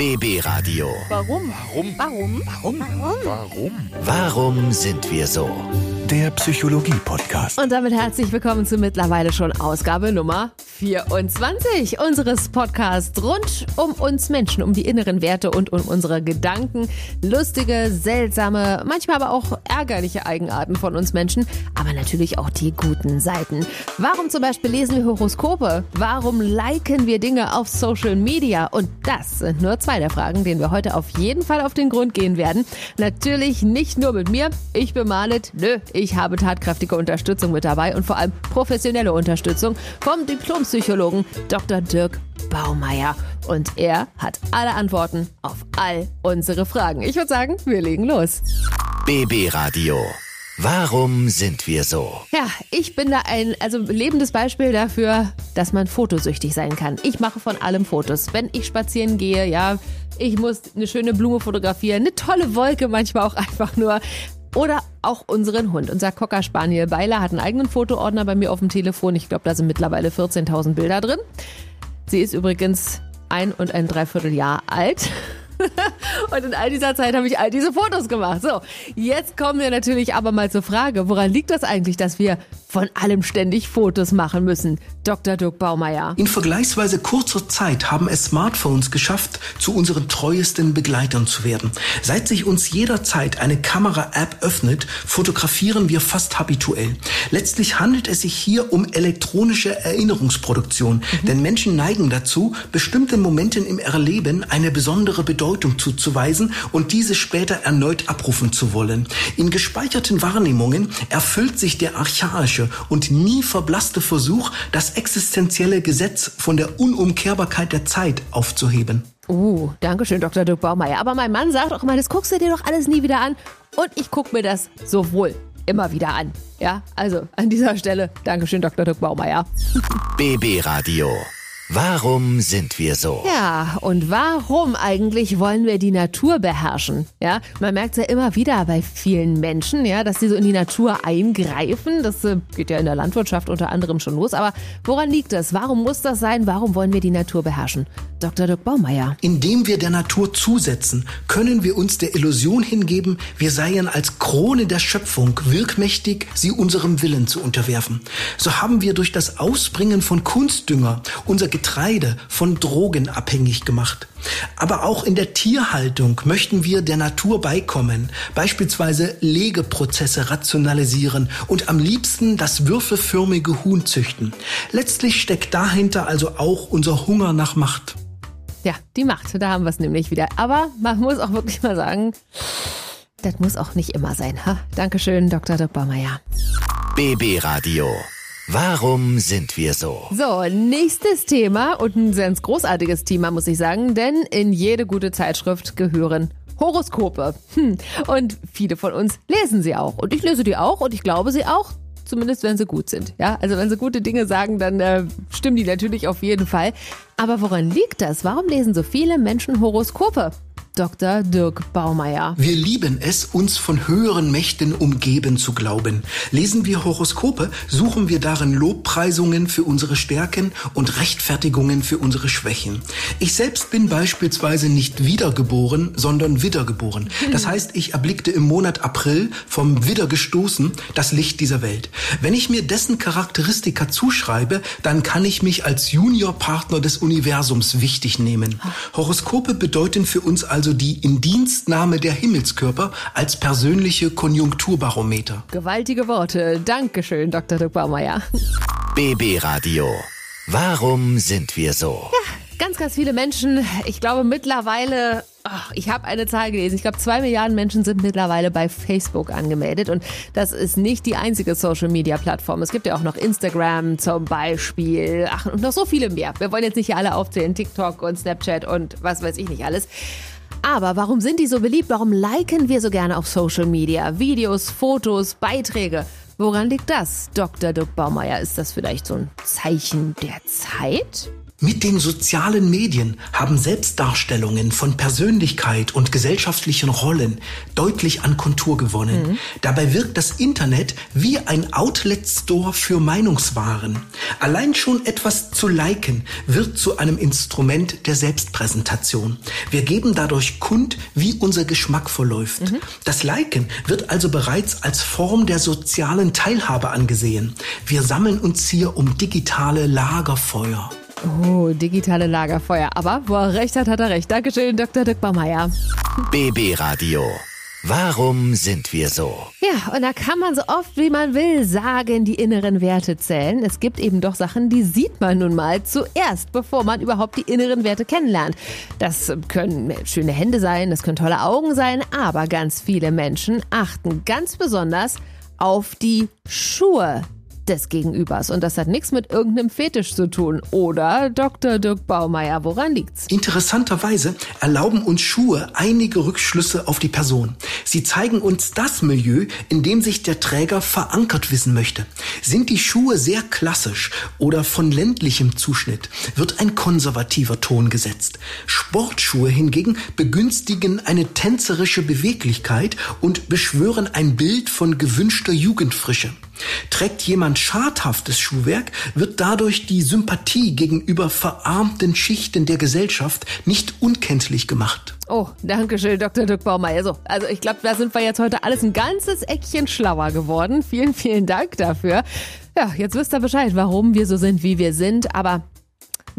BB Radio. Warum? Warum? Warum? Warum? Warum? Warum sind wir so? Der Psychologie-Podcast. Und damit herzlich willkommen zu mittlerweile schon Ausgabe Nummer 24 unseres Podcasts rund um uns Menschen, um die inneren Werte und um unsere Gedanken, lustige, seltsame, manchmal aber auch ärgerliche Eigenarten von uns Menschen, aber natürlich auch die guten Seiten. Warum zum Beispiel lesen wir Horoskope? Warum liken wir Dinge auf Social Media? Und das sind nur zwei der Fragen, denen wir heute auf jeden Fall auf den Grund gehen werden. Natürlich nicht nur mit mir. Ich bin Marlet. Nö, ich habe tatkräftige Unterstützung mit dabei und vor allem professionelle Unterstützung vom Diplompsychologen Dr. Dirk Baumeier. Und er hat alle Antworten auf all unsere Fragen. Ich würde sagen, wir legen los. BB Radio. Warum sind wir so? Ja, ich bin da ein also lebendes Beispiel dafür, dass man fotosüchtig sein kann. Ich mache von allem Fotos. Wenn ich spazieren gehe, ja, ich muss eine schöne Blume fotografieren, eine tolle Wolke, manchmal auch einfach nur. Oder auch unseren Hund. Unser Cocker Spaniel Beiler hat einen eigenen Fotoordner bei mir auf dem Telefon. Ich glaube, da sind mittlerweile 14.000 Bilder drin. Sie ist übrigens ein und ein Dreivierteljahr alt. Und in all dieser Zeit habe ich all diese Fotos gemacht. So, jetzt kommen wir natürlich aber mal zur Frage, woran liegt das eigentlich, dass wir von allem ständig Fotos machen müssen? Dr. Dirk Baumeier. In vergleichsweise kurzer Zeit haben es Smartphones geschafft, zu unseren treuesten Begleitern zu werden. Seit sich uns jederzeit eine Kamera-App öffnet, fotografieren wir fast habituell. Letztlich handelt es sich hier um elektronische Erinnerungsproduktion, mhm. denn Menschen neigen dazu, bestimmten Momenten im Erleben eine besondere Bedeutung zuzuweisen und diese später erneut abrufen zu wollen. In gespeicherten Wahrnehmungen erfüllt sich der archaische und nie verblasste Versuch, das existenzielle Gesetz von der Unumkehrbarkeit der Zeit aufzuheben. Uh, danke schön, Dr. Dirk Baumeier. Aber mein Mann sagt auch immer, das guckst du dir doch alles nie wieder an. Und ich gucke mir das sowohl immer wieder an. Ja, also an dieser Stelle, Dankeschön, Dr. Dirk Baumeier. BB Radio. Warum sind wir so? Ja, und warum eigentlich wollen wir die Natur beherrschen? Ja, man merkt es ja immer wieder bei vielen Menschen, ja, dass sie so in die Natur eingreifen. Das äh, geht ja in der Landwirtschaft unter anderem schon los. Aber woran liegt das? Warum muss das sein? Warum wollen wir die Natur beherrschen? Dr. Dirk Baumeier. Indem wir der Natur zusetzen, können wir uns der Illusion hingeben, wir seien als Krone der Schöpfung wirkmächtig, sie unserem Willen zu unterwerfen. So haben wir durch das Ausbringen von Kunstdünger unser Getreide von Drogen abhängig gemacht. Aber auch in der Tierhaltung möchten wir der Natur beikommen, beispielsweise Legeprozesse rationalisieren und am liebsten das würfelförmige Huhn züchten. Letztlich steckt dahinter also auch unser Hunger nach Macht. Ja, die Macht, da haben wir es nämlich wieder. Aber man muss auch wirklich mal sagen, das muss auch nicht immer sein. Ha? Dankeschön, Dr. Dirk Baumeier. BB Radio. Warum sind wir so? So, nächstes Thema und ein ganz großartiges Thema, muss ich sagen, denn in jede gute Zeitschrift gehören Horoskope. Hm. Und viele von uns lesen sie auch. Und ich lese die auch und ich glaube sie auch. Zumindest wenn sie gut sind. Ja, also wenn sie gute Dinge sagen, dann äh, stimmen die natürlich auf jeden Fall. Aber woran liegt das? Warum lesen so viele Menschen Horoskope? Dr. Dirk Baumeier. Wir lieben es, uns von höheren Mächten umgeben zu glauben. Lesen wir Horoskope, suchen wir darin Lobpreisungen für unsere Stärken und Rechtfertigungen für unsere Schwächen. Ich selbst bin beispielsweise nicht wiedergeboren, sondern wiedergeboren. Das heißt, ich erblickte im Monat April vom Widder gestoßen das Licht dieser Welt. Wenn ich mir dessen Charakteristika zuschreibe, dann kann ich mich als Juniorpartner des Universums wichtig nehmen. Horoskope bedeuten für uns also also die Indienstnahme der Himmelskörper als persönliche Konjunkturbarometer. Gewaltige Worte. Dankeschön, Dr. Dirk Baumeier. BB Radio. Warum sind wir so? Ja, ganz, ganz viele Menschen. Ich glaube mittlerweile ich habe eine Zahl gelesen. Ich glaube, zwei Milliarden Menschen sind mittlerweile bei Facebook angemeldet. Und das ist nicht die einzige Social-Media-Plattform. Es gibt ja auch noch Instagram zum Beispiel. Ach, und noch so viele mehr. Wir wollen jetzt nicht hier alle aufzählen. TikTok und Snapchat und was weiß ich nicht alles. Aber warum sind die so beliebt? Warum liken wir so gerne auf Social Media? Videos, Fotos, Beiträge. Woran liegt das? Dr. Dirk Baumeier, ist das vielleicht so ein Zeichen der Zeit? Mit den sozialen Medien haben Selbstdarstellungen von Persönlichkeit und gesellschaftlichen Rollen deutlich an Kontur gewonnen. Mhm. Dabei wirkt das Internet wie ein Outlet-Store für Meinungswaren. Allein schon etwas zu liken wird zu einem Instrument der Selbstpräsentation. Wir geben dadurch kund, wie unser Geschmack verläuft. Mhm. Das Liken wird also bereits als Form der sozialen Teilhabe angesehen. Wir sammeln uns hier um digitale Lagerfeuer. Oh, digitale Lagerfeuer. Aber wo er recht hat, hat er recht. Dankeschön, Dr. Dirk Baumeier. BB Radio. Warum sind wir so? Ja, und da kann man so oft wie man will sagen, die inneren Werte zählen. Es gibt eben doch Sachen, die sieht man nun mal zuerst, bevor man überhaupt die inneren Werte kennenlernt. Das können schöne Hände sein, das können tolle Augen sein, aber ganz viele Menschen achten ganz besonders auf die Schuhe, des Gegenübers. Und das hat nichts mit irgendeinem Fetisch zu tun. Oder, Dr. Dirk Baumeier, woran liegt's? Interessanterweise erlauben uns Schuhe einige Rückschlüsse auf die Person. Sie zeigen uns das Milieu, in dem sich der Träger verankert wissen möchte. Sind die Schuhe sehr klassisch oder von ländlichem Zuschnitt, wird ein konservativer Ton gesetzt. Sportschuhe hingegen begünstigen eine tänzerische Beweglichkeit und beschwören ein Bild von gewünschter Jugendfrische. Trägt jemand schadhaftes Schuhwerk, wird dadurch die Sympathie gegenüber verarmten Schichten der Gesellschaft nicht unkenntlich gemacht. Oh, danke schön, Dr. Dirk Baumeier. So, also ich glaube, da sind wir jetzt heute alles ein ganzes Eckchen schlauer geworden. Vielen, vielen Dank dafür. Ja, jetzt wisst ihr Bescheid, warum wir so sind, wie wir sind. Aber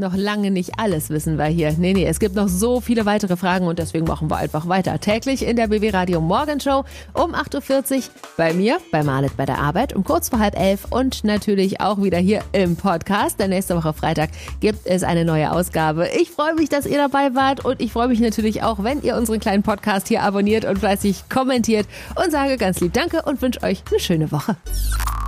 noch lange nicht alles wissen wir hier. Nee, nee, es gibt noch so viele weitere Fragen und deswegen machen wir einfach weiter. Täglich in der BW Radio Morgenshow um 8.40 Uhr bei mir, bei Marlet bei der Arbeit um kurz vor halb elf und natürlich auch wieder hier im Podcast. Denn nächste Woche Freitag gibt es eine neue Ausgabe. Ich freue mich, dass ihr dabei wart und ich freue mich natürlich auch, wenn ihr unseren kleinen Podcast hier abonniert und fleißig kommentiert und sage ganz lieb Danke und wünsche euch eine schöne Woche.